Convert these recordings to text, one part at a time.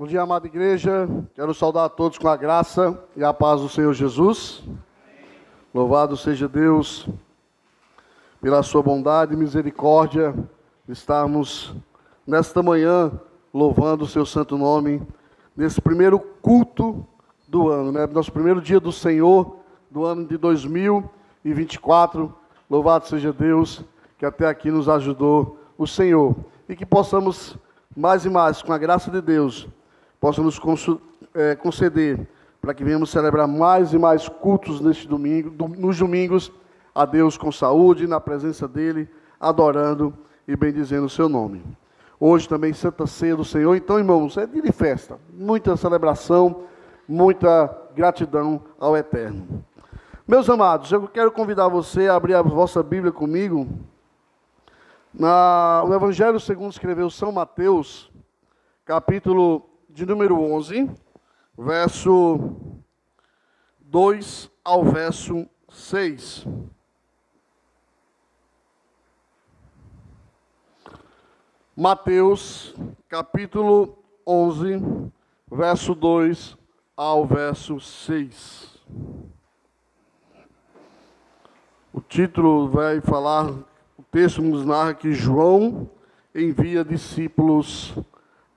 Bom dia, amada igreja. Quero saudar a todos com a graça e a paz do Senhor Jesus. Louvado seja Deus pela sua bondade e misericórdia. Estarmos nesta manhã louvando o seu santo nome, nesse primeiro culto do ano, né? Nosso primeiro dia do Senhor do ano de 2024. Louvado seja Deus que até aqui nos ajudou o Senhor e que possamos mais e mais, com a graça de Deus, possa nos é, conceder para que venhamos celebrar mais e mais cultos neste domingo, nos domingos, a Deus com saúde, na presença dEle, adorando e bendizendo o seu nome. Hoje também Santa Ceia do Senhor, então, irmãos, é dia de festa, muita celebração, muita gratidão ao Eterno. Meus amados, eu quero convidar você a abrir a vossa Bíblia comigo, na, o Evangelho segundo escreveu São Mateus, capítulo de número 11, verso 2 ao verso 6. Mateus, capítulo 11, verso 2 ao verso 6. O título vai falar o texto nos narra que João envia discípulos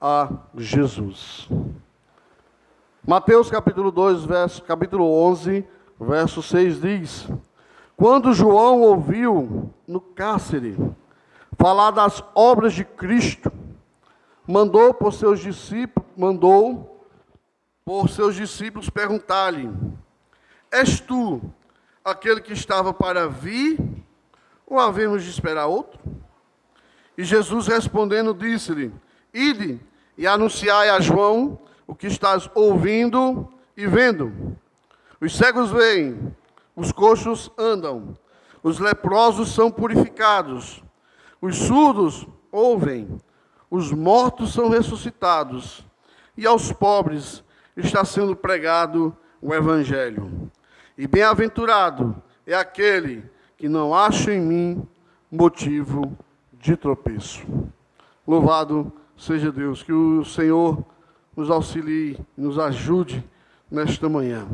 a Jesus. Mateus capítulo 2, verso, capítulo 11, verso 6 diz: Quando João ouviu no cárcere falar das obras de Cristo, mandou por seus discípulos, mandou por seus discípulos perguntar-lhe: És tu aquele que estava para vir ou havemos de esperar outro? E Jesus respondendo disse-lhe: Ide e anunciai a João o que estás ouvindo e vendo. Os cegos veem, os coxos andam, os leprosos são purificados, os surdos ouvem, os mortos são ressuscitados, e aos pobres está sendo pregado o Evangelho. E bem-aventurado é aquele que não acho em mim motivo de tropeço. Louvado seja Deus, que o Senhor nos auxilie, nos ajude nesta manhã.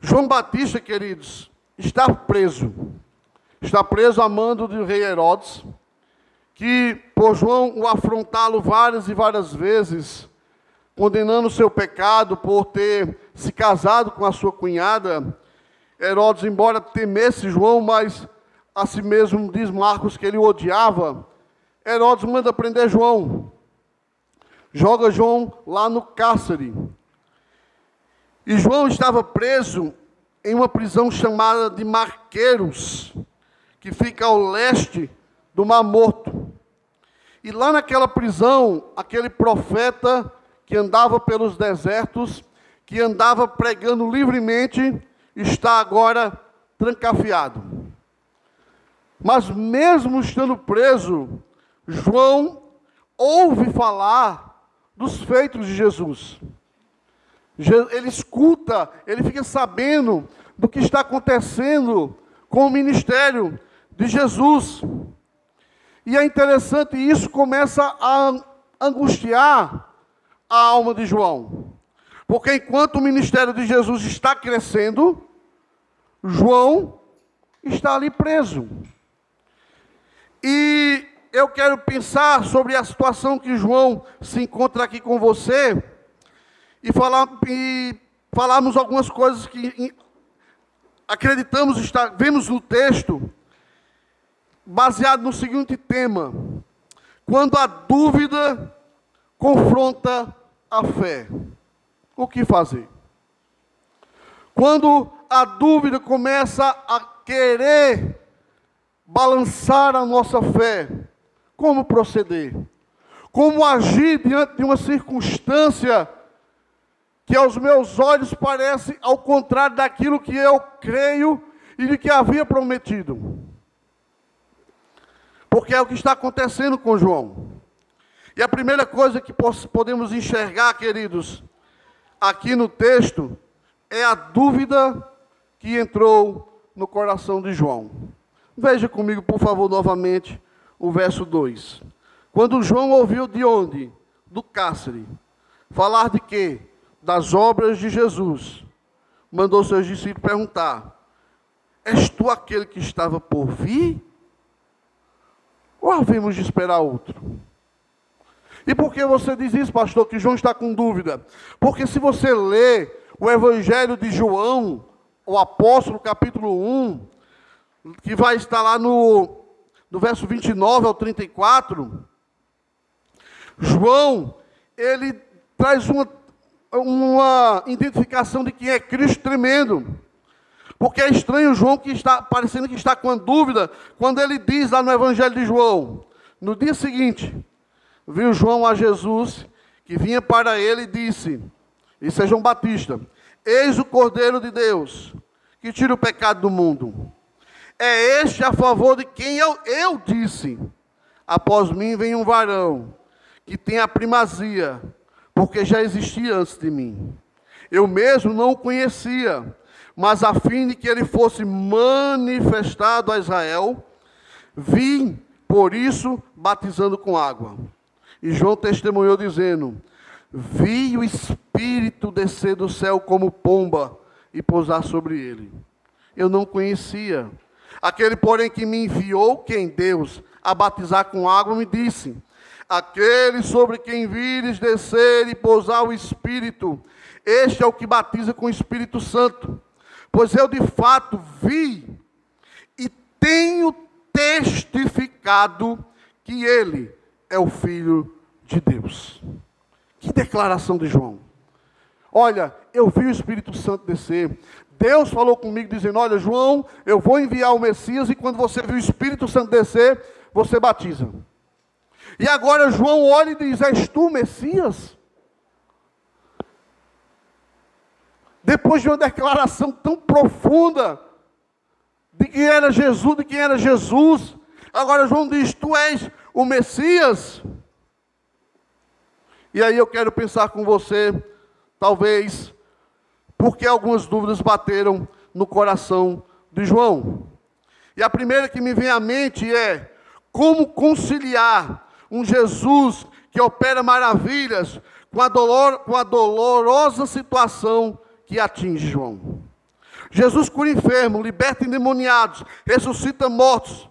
João Batista, queridos, está preso. Está preso a mando do rei Herodes, que por João o afrontá-lo várias e várias vezes, condenando o seu pecado por ter se casado com a sua cunhada, Herodes, embora temesse João, mas a si mesmo diz Marcos que ele o odiava, Herodes manda prender João. Joga João lá no cárcere. E João estava preso em uma prisão chamada de Marqueiros, que fica ao leste do Mar Morto. E lá naquela prisão, aquele profeta que andava pelos desertos, que andava pregando livremente, está agora trancafiado. Mas mesmo estando preso, João ouve falar dos feitos de Jesus. Ele escuta, ele fica sabendo do que está acontecendo com o ministério de Jesus. E é interessante, isso começa a angustiar a alma de João. Porque enquanto o ministério de Jesus está crescendo, João está ali preso. E eu quero pensar sobre a situação que João se encontra aqui com você e falar e falarmos algumas coisas que acreditamos estar, vemos no texto, baseado no seguinte tema: quando a dúvida confronta a fé, o que fazer? Quando a dúvida começa a querer balançar a nossa fé, como proceder? Como agir diante de uma circunstância que aos meus olhos parece ao contrário daquilo que eu creio e de que havia prometido? Porque é o que está acontecendo com João. E a primeira coisa que podemos enxergar, queridos, aqui no texto, é a dúvida que entrou no coração de João. Veja comigo, por favor, novamente o verso 2. Quando João ouviu de onde? Do cárcere. falar de quê? Das obras de Jesus. Mandou seus discípulos perguntar: És tu aquele que estava por vir? Ou havemos de esperar outro? E por que você diz isso, pastor, que João está com dúvida? Porque se você lê o Evangelho de João, o apóstolo, capítulo 1, que vai estar lá no, no verso 29 ao 34, João, ele traz uma, uma identificação de quem é Cristo tremendo. Porque é estranho João que está parecendo que está com dúvida quando ele diz lá no Evangelho de João, no dia seguinte, viu João a Jesus que vinha para ele e disse: Isso é João Batista, eis o Cordeiro de Deus que tira o pecado do mundo. É este a favor de quem eu, eu disse: Após mim vem um varão que tem a primazia, porque já existia antes de mim. Eu mesmo não o conhecia mas a fim de que ele fosse manifestado a Israel, vim, por isso, batizando com água. E João testemunhou dizendo: Vi o Espírito descer do céu como pomba e pousar sobre ele. Eu não conhecia. Aquele, porém, que me enviou, quem Deus, a batizar com água, me disse: Aquele sobre quem vires descer e pousar o Espírito, este é o que batiza com o Espírito Santo. Pois eu de fato vi e tenho testificado que ele é o Filho de Deus. Que declaração de João. Olha, eu vi o Espírito Santo descer. Deus falou comigo dizendo: Olha, João, eu vou enviar o Messias e quando você viu o Espírito Santo descer, você batiza. E agora João olha e diz: És tu, Messias? depois de uma declaração tão profunda de quem era Jesus, de quem era Jesus, agora João diz: Tu és o Messias. E aí eu quero pensar com você, talvez, porque algumas dúvidas bateram no coração de João. E a primeira que me vem à mente é: como conciliar um Jesus que opera maravilhas com a, dolor, com a dolorosa situação que atinge João. Jesus cura enfermo, liberta endemoniados, ressuscita mortos.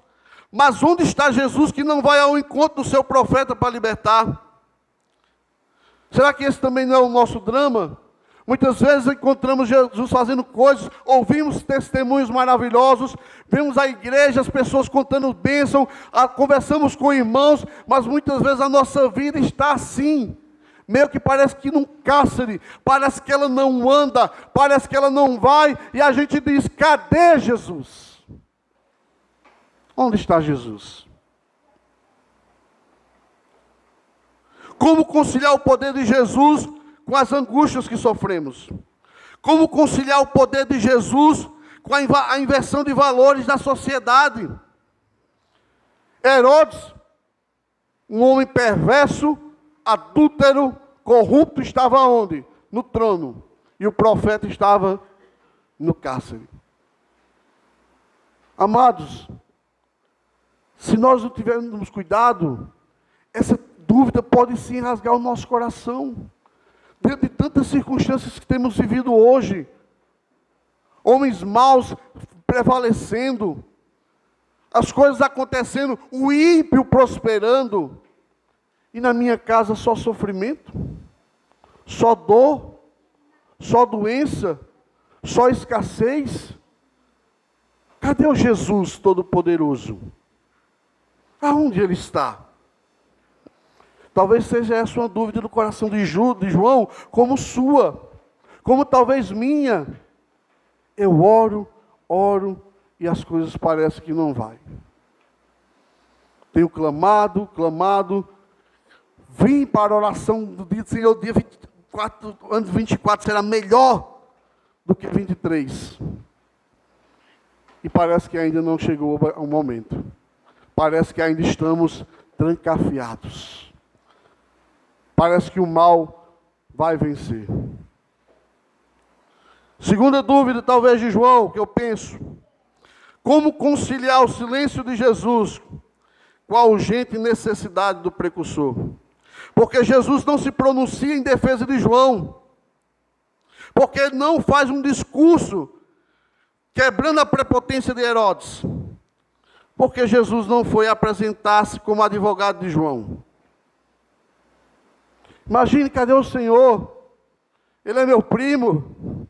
Mas onde está Jesus que não vai ao encontro do seu profeta para libertar? Será que esse também não é o nosso drama? Muitas vezes encontramos Jesus fazendo coisas, ouvimos testemunhos maravilhosos, vemos a igreja, as pessoas contando bênção, conversamos com irmãos, mas muitas vezes a nossa vida está assim meio que parece que num cárcere, parece que ela não anda, parece que ela não vai, e a gente diz: cadê Jesus? Onde está Jesus? Como conciliar o poder de Jesus com as angústias que sofremos? Como conciliar o poder de Jesus com a inversão de valores da sociedade? Herodes, um homem perverso, adúltero, corrupto estava onde? No trono. E o profeta estava no cárcere. Amados, se nós não tivermos cuidado, essa dúvida pode sim rasgar o nosso coração. Dentro de tantas circunstâncias que temos vivido hoje, homens maus prevalecendo, as coisas acontecendo, o ímpio prosperando, e na minha casa só sofrimento, só dor, só doença, só escassez. Cadê o Jesus Todo-Poderoso? Aonde ele está? Talvez seja essa uma dúvida do coração de, João, como sua, como talvez minha. Eu oro, oro e as coisas parecem que não vai. Tenho clamado, clamado, Vim para a oração do dia do Senhor, dia 24, ano 24 será melhor do que 23. E parece que ainda não chegou o momento. Parece que ainda estamos trancafiados. Parece que o mal vai vencer. Segunda dúvida, talvez de João, que eu penso. Como conciliar o silêncio de Jesus com a urgente necessidade do precursor? Porque Jesus não se pronuncia em defesa de João. Porque não faz um discurso quebrando a prepotência de Herodes. Porque Jesus não foi apresentar-se como advogado de João. Imagine, cadê o Senhor? Ele é meu primo.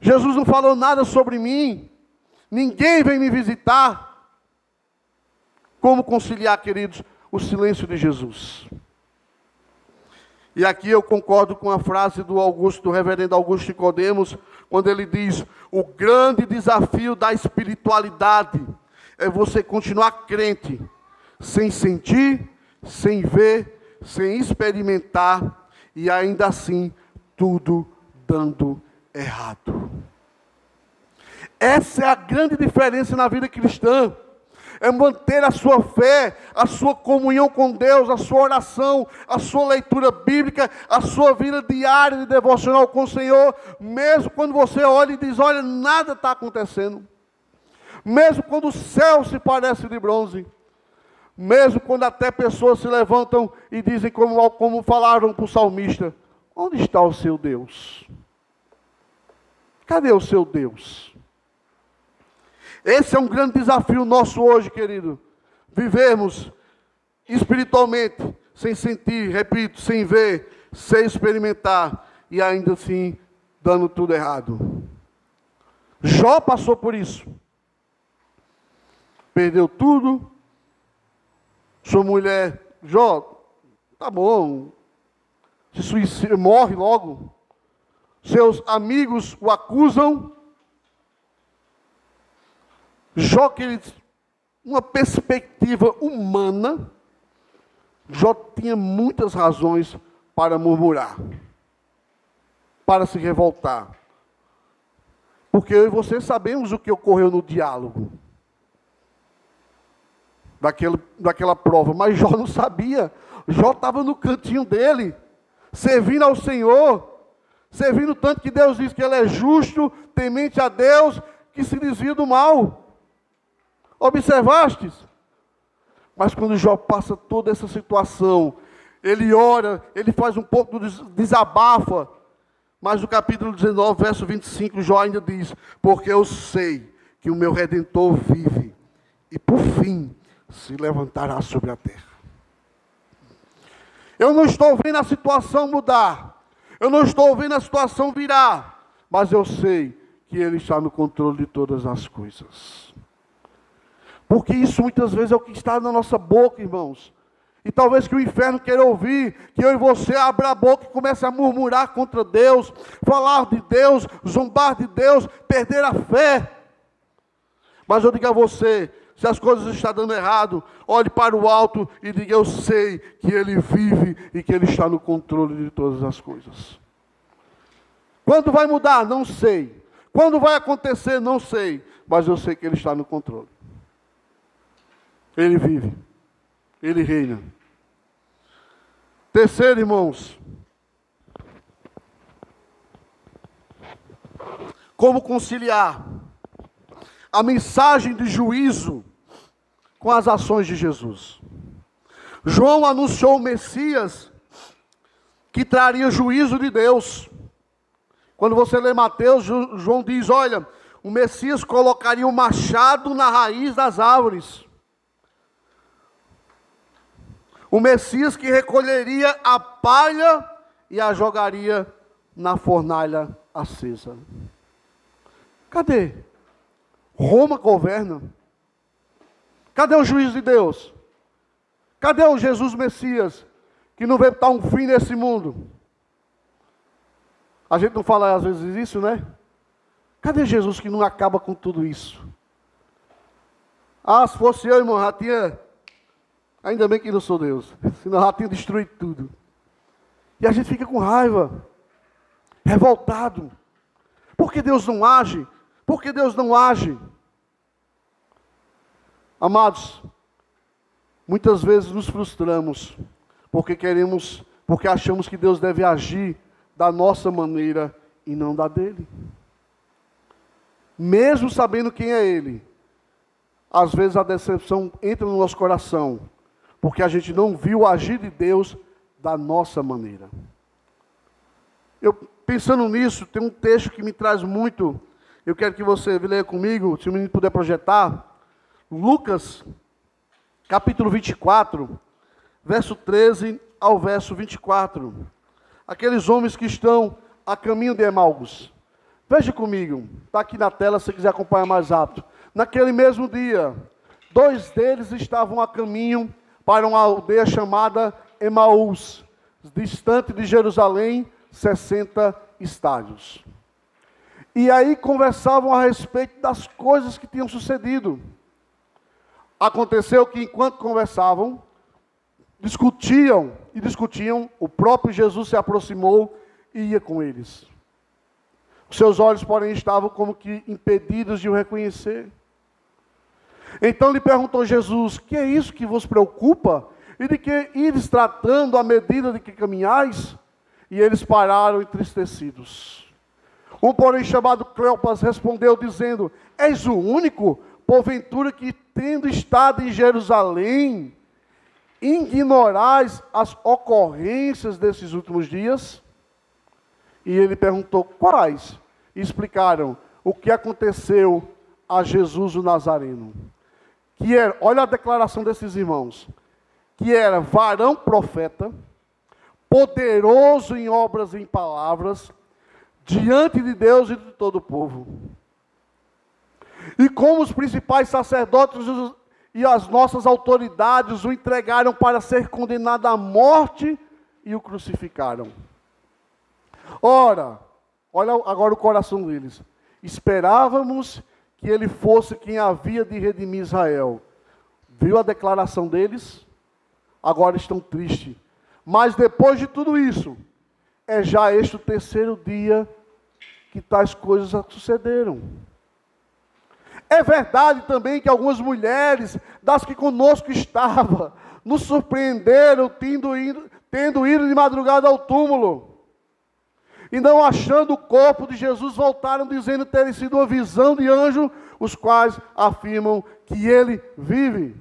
Jesus não falou nada sobre mim. Ninguém vem me visitar. Como conciliar, queridos, o silêncio de Jesus? E aqui eu concordo com a frase do Augusto, do reverendo Augusto Nicodemos, quando ele diz: "O grande desafio da espiritualidade é você continuar crente, sem sentir, sem ver, sem experimentar e ainda assim tudo dando errado. Essa é a grande diferença na vida cristã. É manter a sua fé, a sua comunhão com Deus, a sua oração, a sua leitura bíblica, a sua vida diária de devocional com o Senhor, mesmo quando você olha e diz: Olha, nada está acontecendo. Mesmo quando o céu se parece de bronze. Mesmo quando até pessoas se levantam e dizem, como, como falaram para o salmista: Onde está o seu Deus? Cadê o seu Deus? Esse é um grande desafio nosso hoje, querido. Vivemos espiritualmente, sem sentir, repito, sem ver, sem experimentar e ainda assim dando tudo errado. Jó passou por isso. Perdeu tudo. Sua mulher, Jó, tá bom, se suicida, morre logo seus amigos o acusam. Jó, que uma perspectiva humana, Jó tinha muitas razões para murmurar, para se revoltar. Porque eu e você sabemos o que ocorreu no diálogo. Daquele, daquela prova, mas Jó não sabia. Jó estava no cantinho dele, servindo ao Senhor, Servindo tanto que Deus diz que ele é justo, temente a Deus, que se desvia do mal. Observastes? Mas quando Jó passa toda essa situação, ele ora, ele faz um pouco de desabafa. Mas no capítulo 19, verso 25, Jó ainda diz: Porque eu sei que o meu redentor vive, e por fim se levantará sobre a terra. Eu não estou vendo a situação mudar, eu não estou vendo a situação virar, mas eu sei que Ele está no controle de todas as coisas. Porque isso muitas vezes é o que está na nossa boca, irmãos. E talvez que o inferno queira ouvir, que eu e você abra a boca e comece a murmurar contra Deus, falar de Deus, zombar de Deus, perder a fé. Mas eu digo a você, se as coisas estão dando errado, olhe para o alto e diga: Eu sei que Ele vive e que Ele está no controle de todas as coisas. Quando vai mudar? Não sei. Quando vai acontecer? Não sei. Mas eu sei que Ele está no controle. Ele vive. Ele reina. Terceiro, irmãos. Como conciliar a mensagem de juízo com as ações de Jesus. João anunciou o Messias que traria juízo de Deus. Quando você lê Mateus, João diz: Olha, o Messias colocaria o machado na raiz das árvores. O Messias que recolheria a palha e a jogaria na fornalha acesa. Cadê? Roma governa. Cadê o juiz de Deus? Cadê o Jesus Messias, que não veio dar um fim nesse mundo? A gente não fala às vezes isso, né? Cadê Jesus que não acaba com tudo isso? Ah, se fosse eu, irmão, já tinha. Ainda bem que não sou Deus, senão já tinha destruído tudo. E a gente fica com raiva, revoltado. Por que Deus não age? Por que Deus não age? Amados, muitas vezes nos frustramos porque queremos, porque achamos que Deus deve agir da nossa maneira e não da dele. Mesmo sabendo quem é ele, às vezes a decepção entra no nosso coração, porque a gente não viu agir de Deus da nossa maneira. Eu pensando nisso, tem um texto que me traz muito. Eu quero que você leia comigo, se o menino puder projetar. Lucas, capítulo 24, verso 13 ao verso 24. Aqueles homens que estão a caminho de Emaús. Veja comigo, está aqui na tela se quiser acompanhar mais rápido. Naquele mesmo dia, dois deles estavam a caminho para uma aldeia chamada Emaús, distante de Jerusalém, 60 estádios. E aí conversavam a respeito das coisas que tinham sucedido. Aconteceu que enquanto conversavam, discutiam e discutiam, o próprio Jesus se aproximou e ia com eles. Seus olhos, porém, estavam como que impedidos de o reconhecer. Então lhe perguntou Jesus: Que é isso que vos preocupa? E de que ires tratando à medida de que caminhais? E eles pararam entristecidos. Um, porém, chamado Cleopas, respondeu, dizendo: És o único, porventura, que, tendo estado em Jerusalém, ignorais as ocorrências desses últimos dias? E ele perguntou: Quais? E explicaram o que aconteceu a Jesus o Nazareno. Que era, olha a declaração desses irmãos, que era varão profeta, poderoso em obras e em palavras, diante de Deus e de todo o povo. E como os principais sacerdotes e as nossas autoridades o entregaram para ser condenado à morte e o crucificaram. Ora, olha agora o coração deles. Esperávamos que ele fosse quem havia de redimir Israel. Viu a declaração deles? Agora estão tristes mas depois de tudo isso, é já este o terceiro dia que tais coisas sucederam. É verdade também que algumas mulheres, das que conosco estavam, nos surpreenderam tendo ido, tendo ido de madrugada ao túmulo. E não achando o corpo de Jesus, voltaram dizendo ter sido uma visão de anjo, os quais afirmam que ele vive.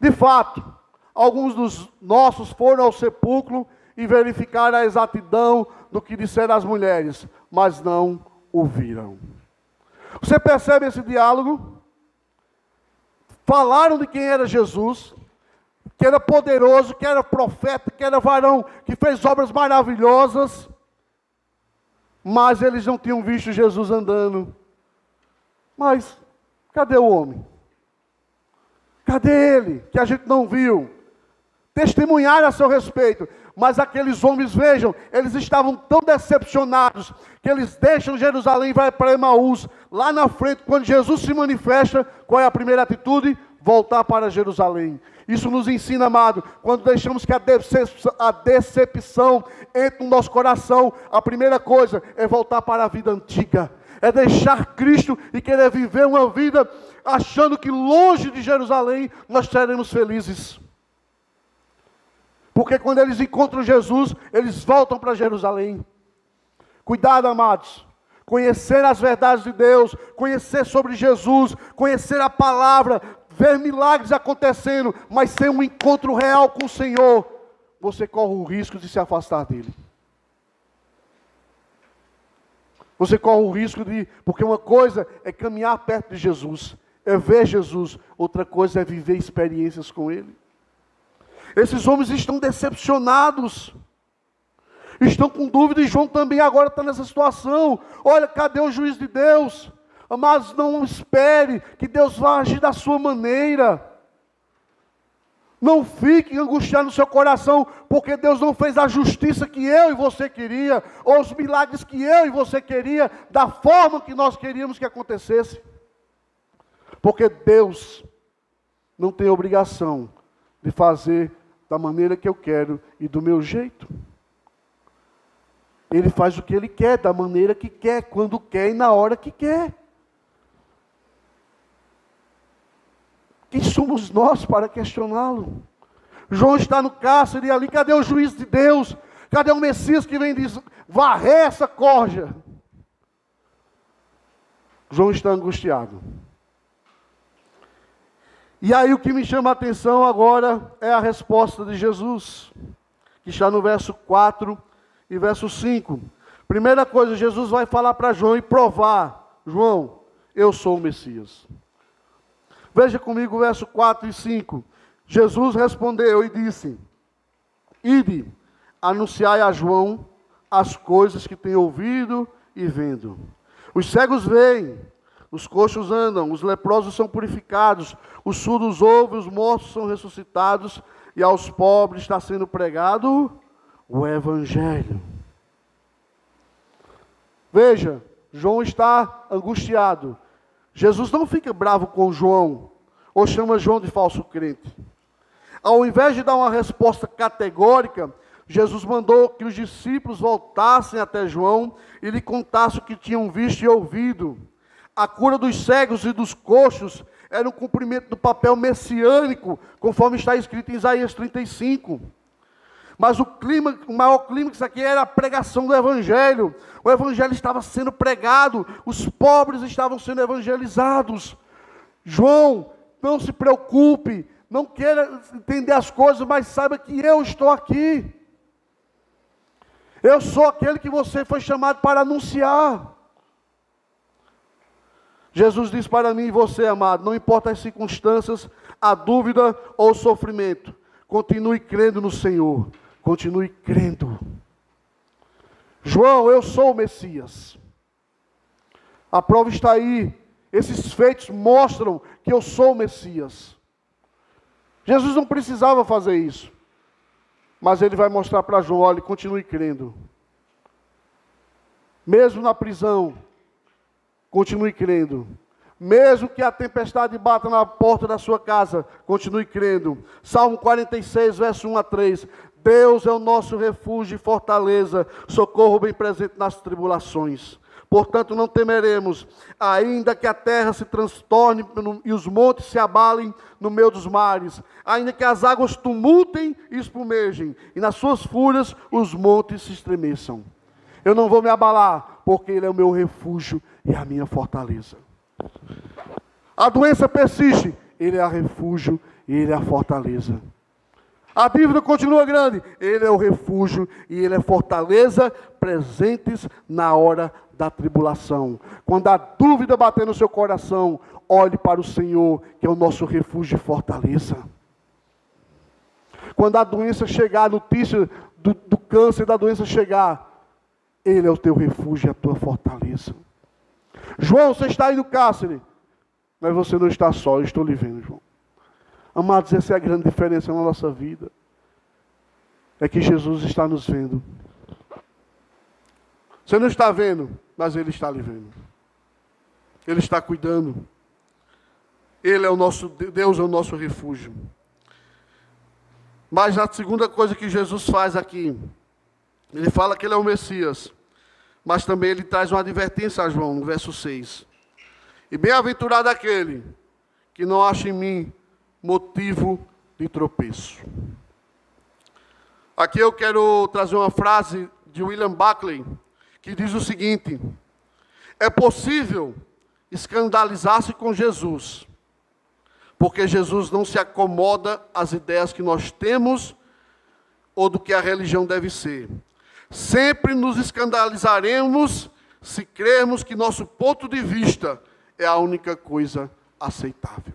De fato, Alguns dos nossos foram ao sepulcro e verificaram a exatidão do que disseram as mulheres, mas não ouviram. Você percebe esse diálogo? Falaram de quem era Jesus, que era poderoso, que era profeta, que era varão, que fez obras maravilhosas, mas eles não tinham visto Jesus andando. Mas cadê o homem? Cadê ele? Que a gente não viu testemunhar a seu respeito. Mas aqueles homens, vejam, eles estavam tão decepcionados que eles deixam Jerusalém e vai para Emaús. Lá na frente, quando Jesus se manifesta, qual é a primeira atitude? Voltar para Jerusalém. Isso nos ensina, amado, quando deixamos que a decepção, a decepção entre no nosso coração, a primeira coisa é voltar para a vida antiga. É deixar Cristo e querer viver uma vida achando que longe de Jerusalém nós seremos felizes. Porque quando eles encontram Jesus, eles voltam para Jerusalém. Cuidado, amados. Conhecer as verdades de Deus, conhecer sobre Jesus, conhecer a palavra, ver milagres acontecendo, mas sem um encontro real com o Senhor, você corre o risco de se afastar dele. Você corre o risco de. Porque uma coisa é caminhar perto de Jesus, é ver Jesus, outra coisa é viver experiências com Ele. Esses homens estão decepcionados. Estão com dúvida e João também agora está nessa situação. Olha, cadê o juiz de Deus? Mas não espere que Deus vá agir da sua maneira. Não fique angustiado no seu coração, porque Deus não fez a justiça que eu e você queria, ou os milagres que eu e você queria, da forma que nós queríamos que acontecesse. Porque Deus não tem obrigação de fazer da maneira que eu quero e do meu jeito. Ele faz o que ele quer, da maneira que quer, quando quer e na hora que quer. Quem somos nós para questioná-lo? João está no cárcere ali, cadê o juiz de Deus? Cadê o Messias que vem diz, varrer essa corja? João está angustiado. E aí o que me chama a atenção agora é a resposta de Jesus. que está no verso 4 e verso 5. Primeira coisa, Jesus vai falar para João e provar: João, eu sou o Messias. Veja comigo o verso 4 e 5. Jesus respondeu e disse: Ide, anunciai a João as coisas que tem ouvido e vendo. Os cegos veem, os coxos andam, os leprosos são purificados, os surdos ouvem, os mortos são ressuscitados, e aos pobres está sendo pregado o Evangelho. Veja, João está angustiado. Jesus não fica bravo com João, ou chama João de falso crente. Ao invés de dar uma resposta categórica, Jesus mandou que os discípulos voltassem até João e lhe contassem o que tinham visto e ouvido. A cura dos cegos e dos coxos era o cumprimento do papel messiânico, conforme está escrito em Isaías 35. Mas o, clima, o maior clímax aqui era a pregação do Evangelho. O Evangelho estava sendo pregado, os pobres estavam sendo evangelizados. João, não se preocupe, não queira entender as coisas, mas saiba que eu estou aqui. Eu sou aquele que você foi chamado para anunciar. Jesus diz para mim e você, amado, não importa as circunstâncias, a dúvida ou o sofrimento, continue crendo no Senhor, continue crendo. João, eu sou o Messias. A prova está aí. Esses feitos mostram que eu sou o Messias. Jesus não precisava fazer isso. Mas ele vai mostrar para João: olha, continue crendo. Mesmo na prisão, continue crendo. Mesmo que a tempestade bata na porta da sua casa, continue crendo. Salmo 46, verso 1 a 3. Deus é o nosso refúgio e fortaleza, socorro bem presente nas tribulações. Portanto, não temeremos, ainda que a terra se transtorne e os montes se abalem no meio dos mares, ainda que as águas tumultem e espumejem, e nas suas fúrias os montes se estremeçam. Eu não vou me abalar, porque Ele é o meu refúgio e a minha fortaleza. A doença persiste, Ele é o refúgio e Ele é a fortaleza. A dívida continua grande. Ele é o refúgio e ele é fortaleza presentes na hora da tribulação. Quando a dúvida bater no seu coração, olhe para o Senhor, que é o nosso refúgio e fortaleza. Quando a doença chegar, a notícia do, do câncer da doença chegar, Ele é o teu refúgio e a tua fortaleza. João, você está aí no cárcere, mas você não está só, eu estou lhe vendo, João. Amados, essa é a grande diferença na nossa vida. É que Jesus está nos vendo. Você não está vendo, mas Ele está lhe vendo. Ele está cuidando. Ele é o nosso Deus, é o nosso refúgio. Mas a segunda coisa que Jesus faz aqui, ele fala que ele é o Messias, mas também ele traz uma advertência a João, no verso 6. E bem-aventurado aquele que não acha em mim motivo de tropeço. Aqui eu quero trazer uma frase de William Buckley, que diz o seguinte: É possível escandalizar-se com Jesus, porque Jesus não se acomoda às ideias que nós temos ou do que a religião deve ser. Sempre nos escandalizaremos se crermos que nosso ponto de vista é a única coisa aceitável.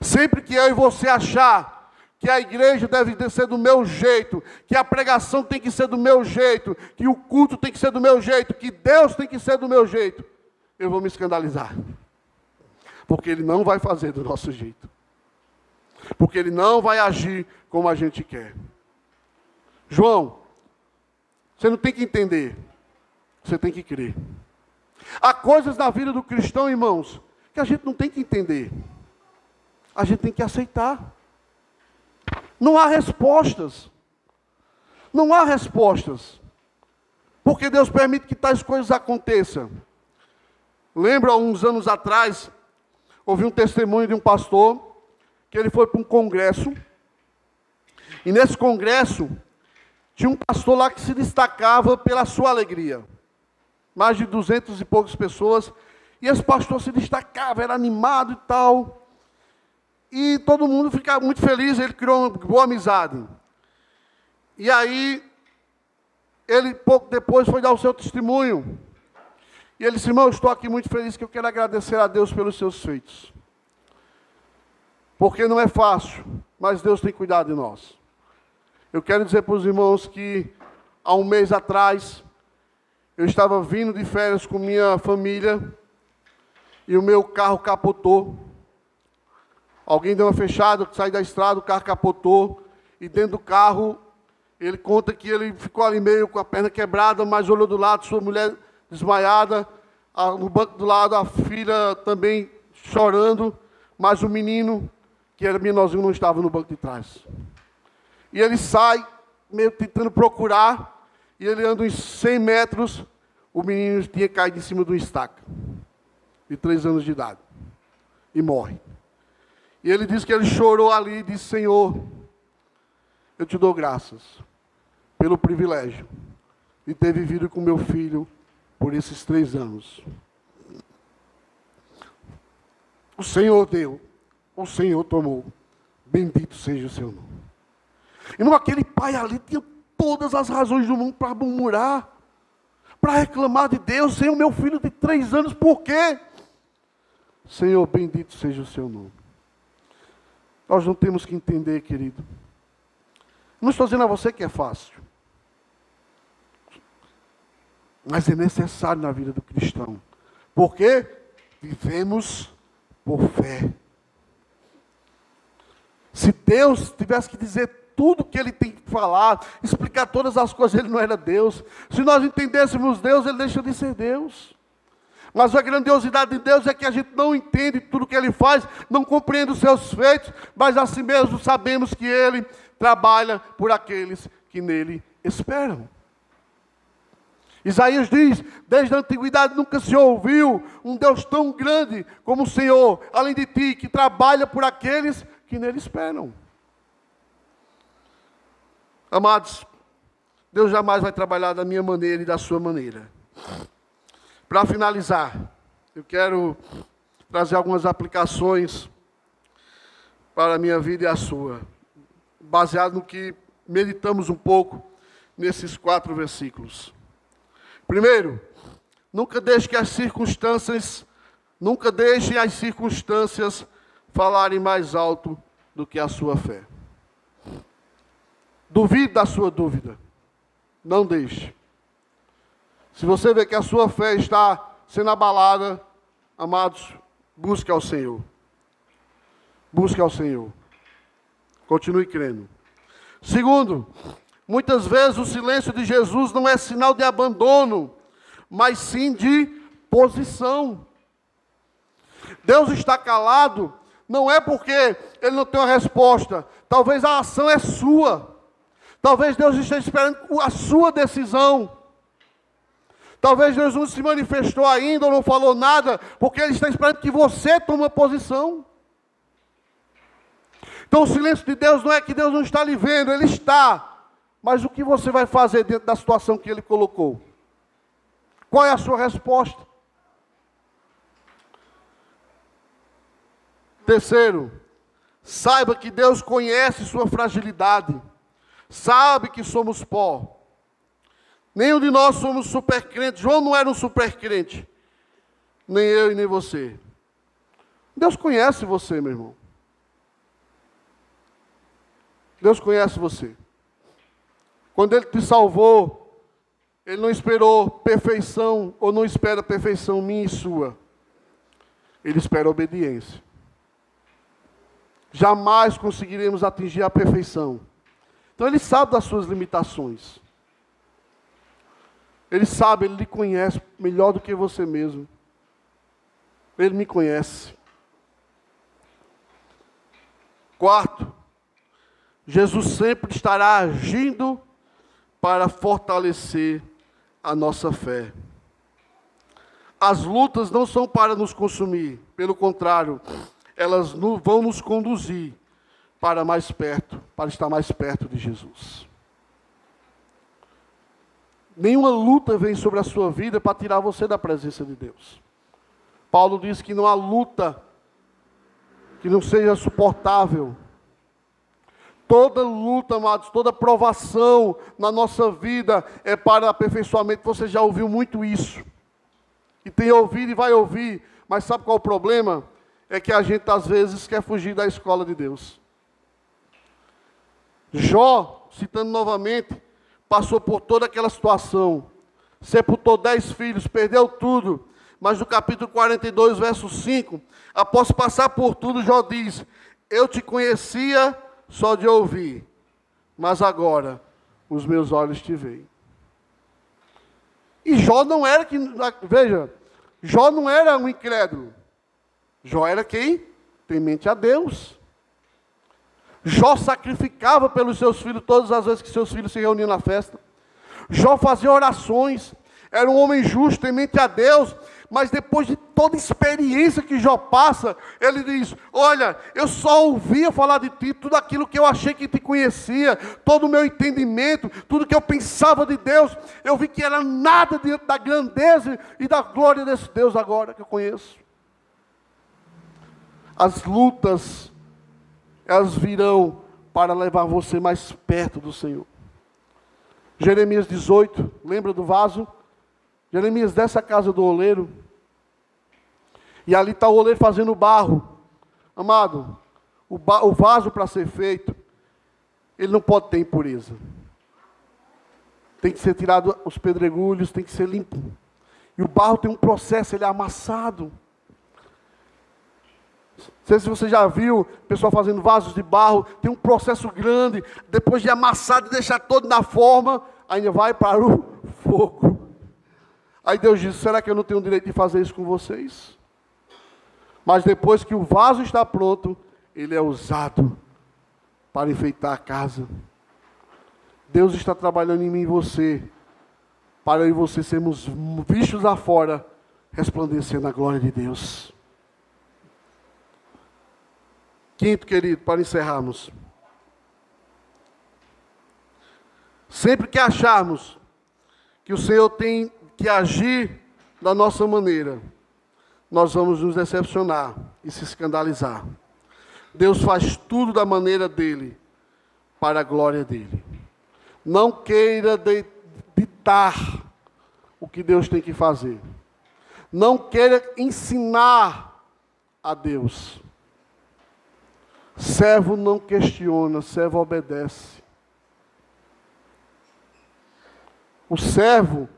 Sempre que eu e você achar que a igreja deve ser do meu jeito, que a pregação tem que ser do meu jeito, que o culto tem que ser do meu jeito, que Deus tem que ser do meu jeito, eu vou me escandalizar. Porque Ele não vai fazer do nosso jeito. Porque Ele não vai agir como a gente quer. João, você não tem que entender, você tem que crer. Há coisas na vida do cristão, irmãos, que a gente não tem que entender, a gente tem que aceitar. Não há respostas. Não há respostas. Porque Deus permite que tais coisas aconteçam. Lembro, há uns anos atrás, ouvi um testemunho de um pastor, que ele foi para um congresso, e nesse congresso, tinha um pastor lá que se destacava pela sua alegria. Mais de duzentos e poucas pessoas, e esse pastor se destacava, era animado e tal. E todo mundo ficava muito feliz, ele criou uma boa amizade. E aí, ele pouco depois foi dar o seu testemunho. E ele disse: Irmão, eu estou aqui muito feliz que eu quero agradecer a Deus pelos seus feitos. Porque não é fácil, mas Deus tem cuidado de nós. Eu quero dizer para os irmãos que há um mês atrás, eu estava vindo de férias com minha família e o meu carro capotou. Alguém deu uma fechada, saí da estrada, o carro capotou e dentro do carro ele conta que ele ficou ali meio com a perna quebrada, mas olhou do lado, sua mulher desmaiada, no banco do lado a filha também chorando, mas o menino, que era menorzinho, não estava no banco de trás. E ele sai, meio tentando procurar, e ele anda uns 100 metros, o menino tinha caído em cima de uma estaca, de três anos de idade, e morre. E ele disse que ele chorou ali e disse: Senhor, eu te dou graças pelo privilégio de ter vivido com meu filho por esses três anos. O Senhor deu, o Senhor tomou. Bendito seja o seu nome. Irmão, aquele pai ali tinha todas as razões do mundo para murmurar, para reclamar de Deus. Senhor, meu filho de três anos, por quê? Senhor, bendito seja o seu nome. Nós não temos que entender, querido. Não estou dizendo a você que é fácil. Mas é necessário na vida do cristão. Porque vivemos por fé. Se Deus tivesse que dizer tudo que ele tem que falar, explicar todas as coisas, ele não era Deus. Se nós entendêssemos Deus, ele deixou de ser Deus. Mas a grandiosidade de Deus é que a gente não entende tudo que ele faz, não compreende os seus feitos, mas assim mesmo sabemos que ele trabalha por aqueles que nele esperam. Isaías diz: desde a antiguidade nunca se ouviu um Deus tão grande como o Senhor, além de ti, que trabalha por aqueles que nele esperam. Amados, Deus jamais vai trabalhar da minha maneira e da sua maneira. Para finalizar, eu quero trazer algumas aplicações para a minha vida e a sua, baseado no que meditamos um pouco nesses quatro versículos. Primeiro, nunca deixe que as circunstâncias, nunca deixe as circunstâncias falarem mais alto do que a sua fé. Duvide da sua dúvida. Não deixe. Se você vê que a sua fé está sendo abalada, amados, busque ao Senhor. Busque ao Senhor. Continue crendo. Segundo, Muitas vezes o silêncio de Jesus não é sinal de abandono, mas sim de posição. Deus está calado, não é porque ele não tem uma resposta, talvez a ação é sua. Talvez Deus esteja esperando a sua decisão. Talvez Deus não se manifestou ainda ou não falou nada, porque Ele está esperando que você tome uma posição. Então o silêncio de Deus não é que Deus não está lhe vendo, Ele está. Mas o que você vai fazer dentro da situação que ele colocou? Qual é a sua resposta? Terceiro, saiba que Deus conhece sua fragilidade, sabe que somos pó. Nenhum de nós somos super crentes. João não era um super crente, nem eu e nem você. Deus conhece você, meu irmão. Deus conhece você. Quando Ele te salvou, Ele não esperou perfeição, ou não espera perfeição minha e sua. Ele espera obediência. Jamais conseguiremos atingir a perfeição. Então Ele sabe das suas limitações. Ele sabe, Ele lhe conhece melhor do que você mesmo. Ele me conhece. Quarto, Jesus sempre estará agindo para fortalecer a nossa fé. As lutas não são para nos consumir, pelo contrário, elas vão nos conduzir para mais perto, para estar mais perto de Jesus. Nenhuma luta vem sobre a sua vida para tirar você da presença de Deus. Paulo diz que não há luta que não seja suportável. Toda luta, amados, toda provação na nossa vida é para aperfeiçoamento. Você já ouviu muito isso. E tem ouvido e vai ouvir. Mas sabe qual é o problema? É que a gente às vezes quer fugir da escola de Deus. Jó, citando novamente, passou por toda aquela situação. Sepultou dez filhos, perdeu tudo. Mas no capítulo 42, verso 5, após passar por tudo, Jó diz: Eu te conhecia só de ouvir, mas agora os meus olhos te veem. E Jó não era que, veja, Jó não era um incrédulo. Jó era quem? Temente a Deus. Jó sacrificava pelos seus filhos todas as vezes que seus filhos se reuniam na festa. Jó fazia orações. Era um homem justo, temente a Deus. Mas depois de toda experiência que Jó passa, ele diz: Olha, eu só ouvia falar de ti, tudo aquilo que eu achei que te conhecia, todo o meu entendimento, tudo que eu pensava de Deus, eu vi que era nada diante da grandeza e da glória desse Deus agora que eu conheço. As lutas, elas virão para levar você mais perto do Senhor. Jeremias 18, lembra do vaso? Jeremias desce a casa do oleiro. E ali está o oleiro fazendo barro. Amado, o, o vaso para ser feito, ele não pode ter impureza. Tem que ser tirado os pedregulhos, tem que ser limpo. E o barro tem um processo, ele é amassado. Sei se você já viu pessoal fazendo vasos de barro, tem um processo grande, depois de amassar, de deixar todo na forma, ainda vai para o fogo. Aí Deus disse: será que eu não tenho o direito de fazer isso com vocês? Mas depois que o vaso está pronto, ele é usado para enfeitar a casa. Deus está trabalhando em mim e você, para eu e você sermos vistos afora, resplandecendo a glória de Deus. Quinto, querido, para encerrarmos. Sempre que acharmos que o Senhor tem que agir da nossa maneira, nós vamos nos decepcionar e se escandalizar. Deus faz tudo da maneira dele, para a glória dele. Não queira ditar o que Deus tem que fazer. Não queira ensinar a Deus. Servo não questiona, servo obedece. O servo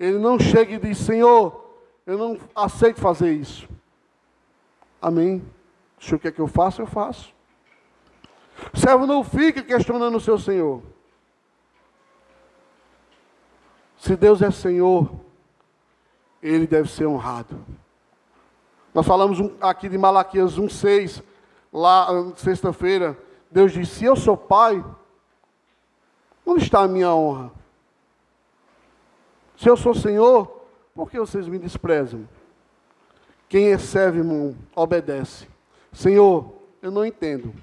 ele não chega e diz: Senhor, eu não aceito fazer isso. Amém. O Senhor quer que eu faça, eu faço. O servo não fica questionando o seu Senhor. Se Deus é Senhor, Ele deve ser honrado. Nós falamos aqui de Malaquias 1,6, lá sexta-feira. Deus disse: Se eu sou pai, onde está a minha honra? Se eu sou Senhor, por que vocês me desprezam? Quem é servo, obedece. Senhor, eu não entendo.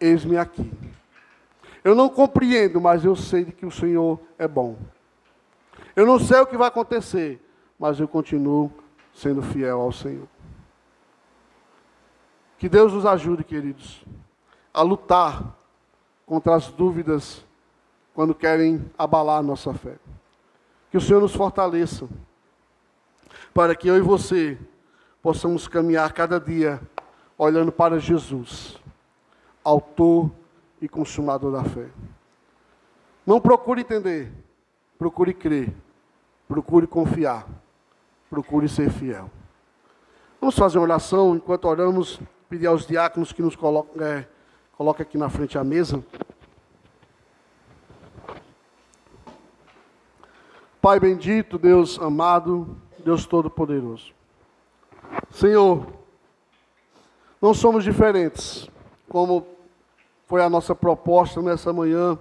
Eis-me aqui. Eu não compreendo, mas eu sei que o Senhor é bom. Eu não sei o que vai acontecer, mas eu continuo sendo fiel ao Senhor. Que Deus nos ajude, queridos, a lutar contra as dúvidas quando querem abalar nossa fé. Que o Senhor nos fortaleça, para que eu e você possamos caminhar cada dia olhando para Jesus, Autor e Consumador da fé. Não procure entender, procure crer, procure confiar, procure ser fiel. Vamos fazer uma oração enquanto oramos, pedir aos diáconos que nos coloquem, é, coloquem aqui na frente a mesa. Pai bendito, Deus amado, Deus todo-poderoso. Senhor, não somos diferentes, como foi a nossa proposta nessa manhã,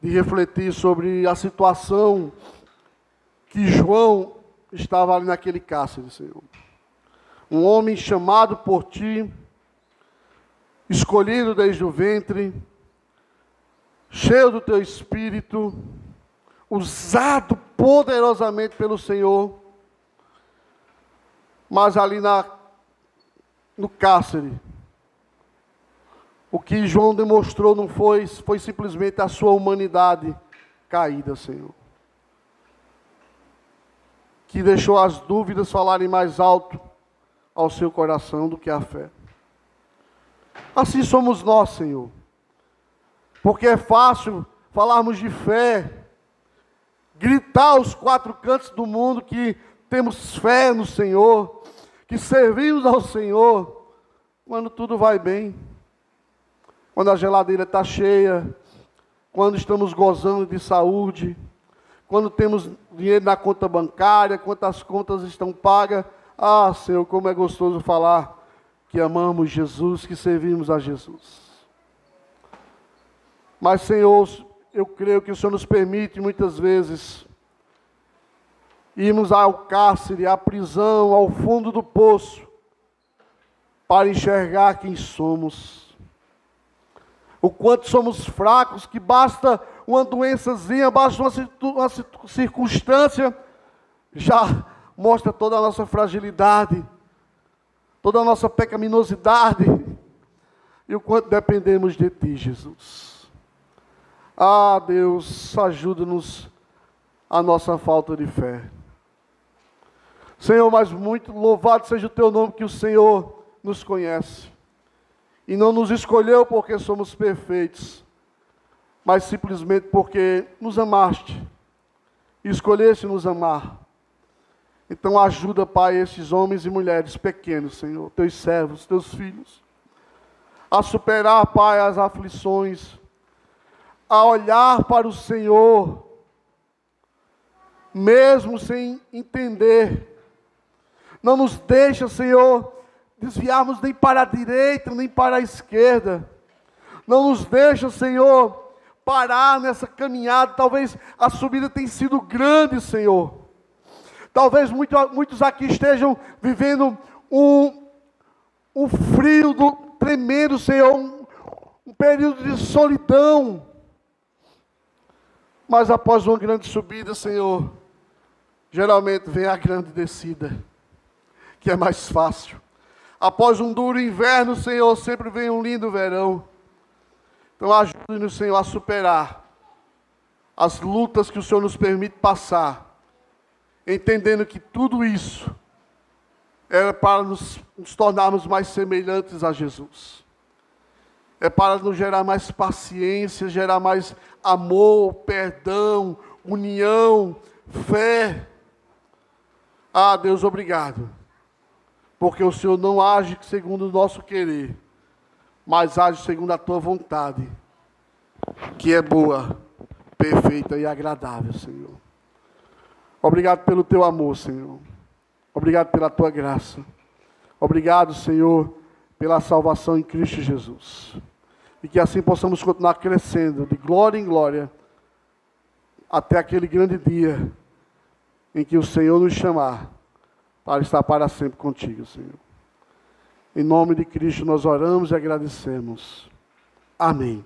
de refletir sobre a situação que João estava ali naquele cárcere, Senhor. Um homem chamado por ti, escolhido desde o ventre, cheio do teu espírito, usado poderosamente pelo Senhor, mas ali na, no cárcere, O que João demonstrou não foi, foi simplesmente a sua humanidade caída, Senhor. Que deixou as dúvidas falarem mais alto ao seu coração do que a fé. Assim somos nós, Senhor. Porque é fácil falarmos de fé, gritar aos quatro cantos do mundo que temos fé no Senhor, que servimos ao Senhor, quando tudo vai bem, quando a geladeira está cheia, quando estamos gozando de saúde, quando temos dinheiro na conta bancária, quantas contas estão pagas. Ah, Senhor, como é gostoso falar que amamos Jesus, que servimos a Jesus. Mas, Senhor, eu creio que o Senhor nos permite muitas vezes irmos ao cárcere, à prisão, ao fundo do poço, para enxergar quem somos. O quanto somos fracos, que basta uma doençazinha, basta uma, circunstância, já mostra toda a nossa fragilidade, toda a nossa pecaminosidade, e o quanto dependemos de Ti, Jesus. Ah, Deus, ajuda-nos a nossa falta de fé. Senhor, mas muito louvado seja o teu nome, que o Senhor nos conhece. E não nos escolheu porque somos perfeitos, mas simplesmente porque nos amaste. E escolheste nos amar. Então ajuda, Pai, esses homens e mulheres pequenos, Senhor, teus servos, teus filhos, a superar, Pai, as aflições, a olhar para o Senhor, mesmo sem entender. Não nos deixa, Senhor, desviarmos nem para a direita, nem para a esquerda. Não nos deixa, Senhor, parar nessa caminhada. Talvez a subida tenha sido grande, Senhor. Talvez muito, muitos aqui estejam vivendo um, um frio do, tremendo, Senhor, um, um período de solidão. Mas após uma grande subida, Senhor, geralmente vem a grande descida, que é mais fácil. Após um duro inverno, Senhor, sempre vem um lindo verão. Então ajude-nos, Senhor, a superar as lutas que o Senhor nos permite passar, entendendo que tudo isso era para nos, nos tornarmos mais semelhantes a Jesus é para nos gerar mais paciência, gerar mais amor, perdão, união, fé. Ah, Deus, obrigado. Porque o Senhor não age segundo o nosso querer, mas age segundo a tua vontade, que é boa, perfeita e agradável, Senhor. Obrigado pelo teu amor, Senhor. Obrigado pela tua graça. Obrigado, Senhor pela salvação em Cristo Jesus. E que assim possamos continuar crescendo de glória em glória até aquele grande dia em que o Senhor nos chamar para estar para sempre contigo, Senhor. Em nome de Cristo nós oramos e agradecemos. Amém.